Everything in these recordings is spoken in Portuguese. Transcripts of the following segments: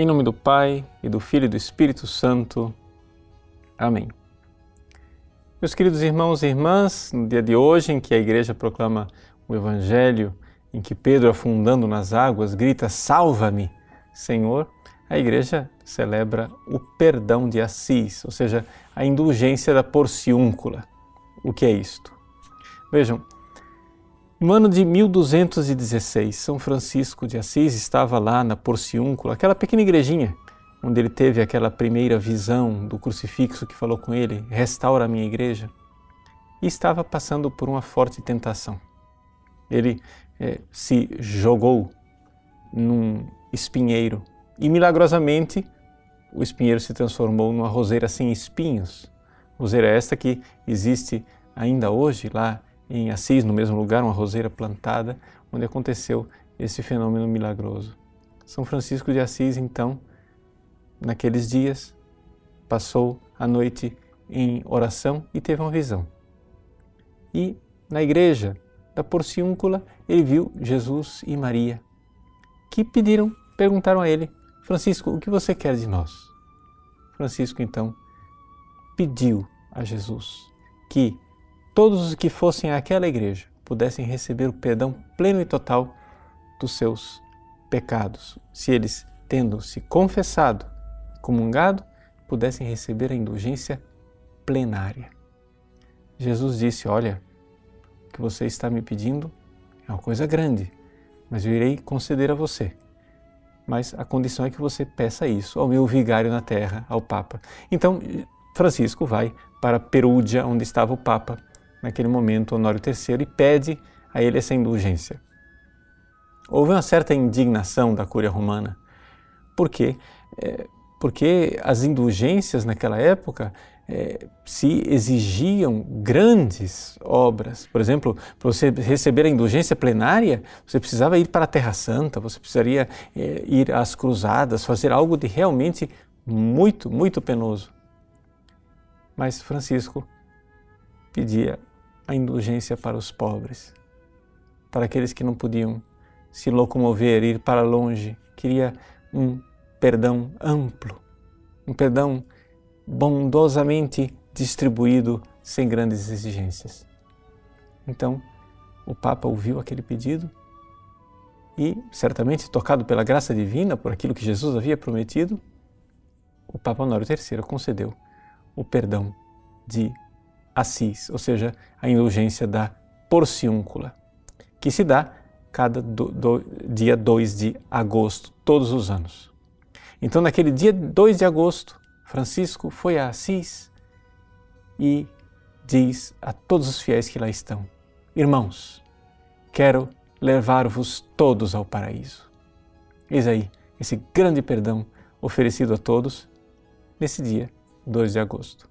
Em nome do Pai, e do Filho e do Espírito Santo. Amém. Meus queridos irmãos e irmãs, no dia de hoje em que a igreja proclama o Evangelho, em que Pedro, afundando nas águas, grita: Salva-me, Senhor, a igreja celebra o perdão de Assis, ou seja, a indulgência da porciúncula. O que é isto? Vejam, no ano de 1216, São Francisco de Assis estava lá na Porciúncula, aquela pequena igrejinha onde ele teve aquela primeira visão do crucifixo que falou com ele: restaura a minha igreja. E estava passando por uma forte tentação. Ele é, se jogou num espinheiro e milagrosamente o espinheiro se transformou numa roseira sem espinhos. Roseira esta que existe ainda hoje lá em Assis, no mesmo lugar, uma roseira plantada, onde aconteceu esse fenômeno milagroso. São Francisco de Assis, então, naqueles dias, passou a noite em oração e teve uma visão. E na igreja da Porciúncula, ele viu Jesus e Maria, que pediram, perguntaram a ele: Francisco, o que você quer de nós? Francisco, então, pediu a Jesus que todos os que fossem àquela igreja pudessem receber o perdão pleno e total dos seus pecados, se eles, tendo se confessado, comungado, pudessem receber a indulgência plenária. Jesus disse: Olha, o que você está me pedindo é uma coisa grande, mas eu irei conceder a você. Mas a condição é que você peça isso ao meu vigário na terra, ao Papa. Então, Francisco vai para Perúdia, onde estava o Papa, naquele momento, Honório III, e pede a ele essa indulgência. Houve uma certa indignação da Cúria Romana. Por quê? É, porque as indulgências naquela época é, se exigiam grandes obras. Por exemplo, para você receber a indulgência plenária, você precisava ir para a Terra Santa, você precisaria é, ir às cruzadas, fazer algo de realmente muito, muito penoso. Mas Francisco pedia a indulgência para os pobres, para aqueles que não podiam se locomover, ir para longe. Queria um perdão amplo, um perdão bondosamente distribuído sem grandes exigências. Então, o Papa ouviu aquele pedido e, certamente tocado pela graça divina, por aquilo que Jesus havia prometido, o Papa Honório III concedeu o perdão de Assis, ou seja, a indulgência da porciúncula, que se dá cada do, do, dia 2 de agosto, todos os anos. Então, naquele dia 2 de agosto, Francisco foi a Assis e diz a todos os fiéis que lá estão: Irmãos, quero levar-vos todos ao paraíso. Eis aí esse grande perdão oferecido a todos nesse dia 2 de agosto.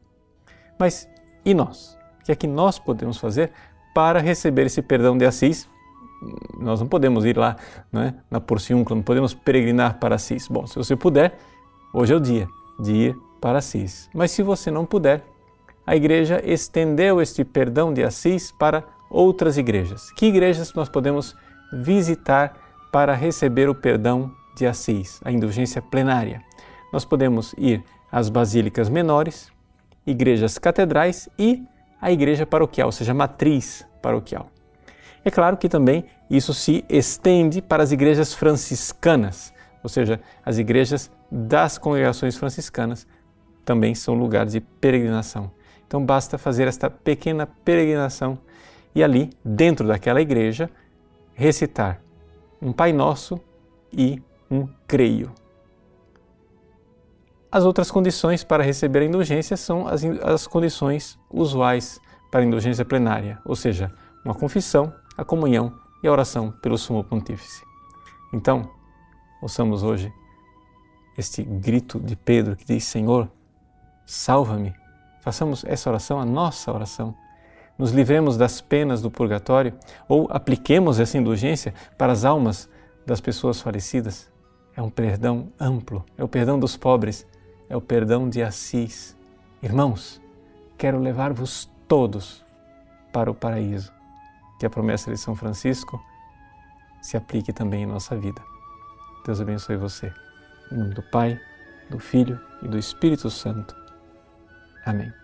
Mas e nós? O que é que nós podemos fazer para receber esse perdão de Assis? Nós não podemos ir lá né, na Porciúncula, não podemos peregrinar para Assis. Bom, se você puder, hoje é o dia de ir para Assis. Mas se você não puder, a igreja estendeu este perdão de Assis para outras igrejas. Que igrejas nós podemos visitar para receber o perdão de Assis, a indulgência plenária? Nós podemos ir às basílicas menores, igrejas catedrais e a igreja paroquial, ou seja, matriz paroquial. É claro que também isso se estende para as igrejas franciscanas, ou seja, as igrejas das congregações franciscanas também são lugares de peregrinação. Então basta fazer esta pequena peregrinação e ali, dentro daquela igreja, recitar um Pai Nosso e um Creio. As outras condições para receber a indulgência são as, as condições usuais para a indulgência plenária, ou seja, uma confissão, a comunhão e a oração pelo Sumo Pontífice. Então, ouçamos hoje este grito de Pedro que diz: Senhor, salva-me. Façamos essa oração a nossa oração. Nos livremos das penas do purgatório ou apliquemos essa indulgência para as almas das pessoas falecidas. É um perdão amplo, é o perdão dos pobres é o perdão de Assis. Irmãos, quero levar-vos todos para o paraíso. Que a promessa de São Francisco se aplique também em nossa vida. Deus abençoe você. Em nome do Pai, do Filho e do Espírito Santo. Amém.